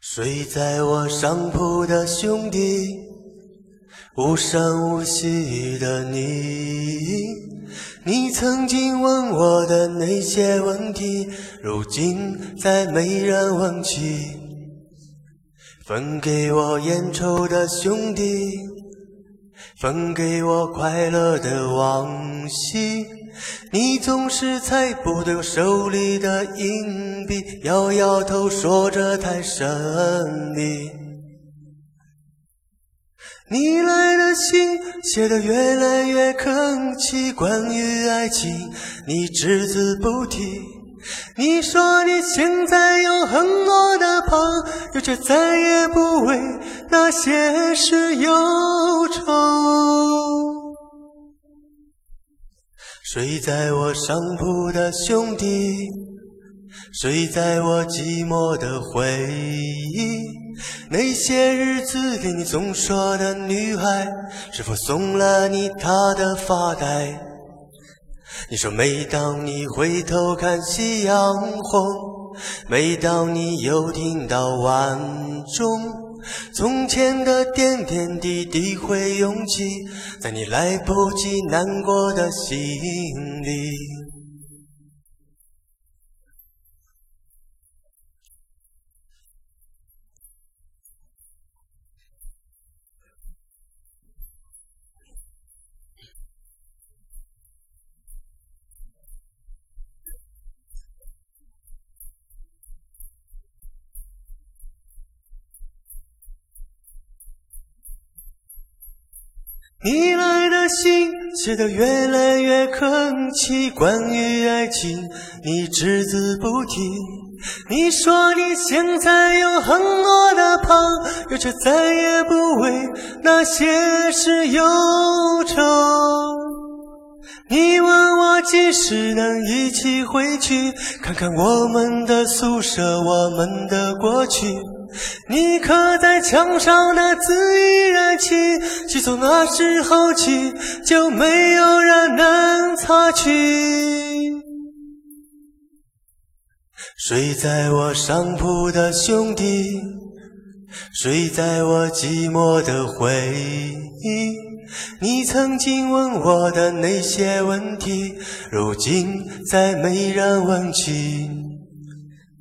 睡在我上铺的兄弟，无声无息的你，你曾经问我的那些问题，如今再没人问起。分给我烟抽的兄弟，分给我快乐的往昔。你总是猜不对我手里的硬币，摇摇头说这太神秘。你来的信写得越来越客气，关于爱情你只字不提。你说你现在有很多的朋友，却再也不为那些事忧愁。睡在我上铺的兄弟，睡在我寂寞的回忆。那些日子给你总说的女孩，是否送了你她的发带？你说每当你回头看夕阳红，每当你又听到晚钟。从前的点点滴滴会涌起，在你来不及难过的心里。你来的信写得越来越客气，关于爱情你只字不提。你说你现在有很多的朋友，却再也不为那些事忧愁。你问我几时能一起回去，看看我们的宿舍，我们的过去。你刻在墙上的字依然清，记从那时候起就没有人能擦去。睡在我上铺的兄弟，睡在我寂寞的回忆。你曾经问我的那些问题，如今再没人问起。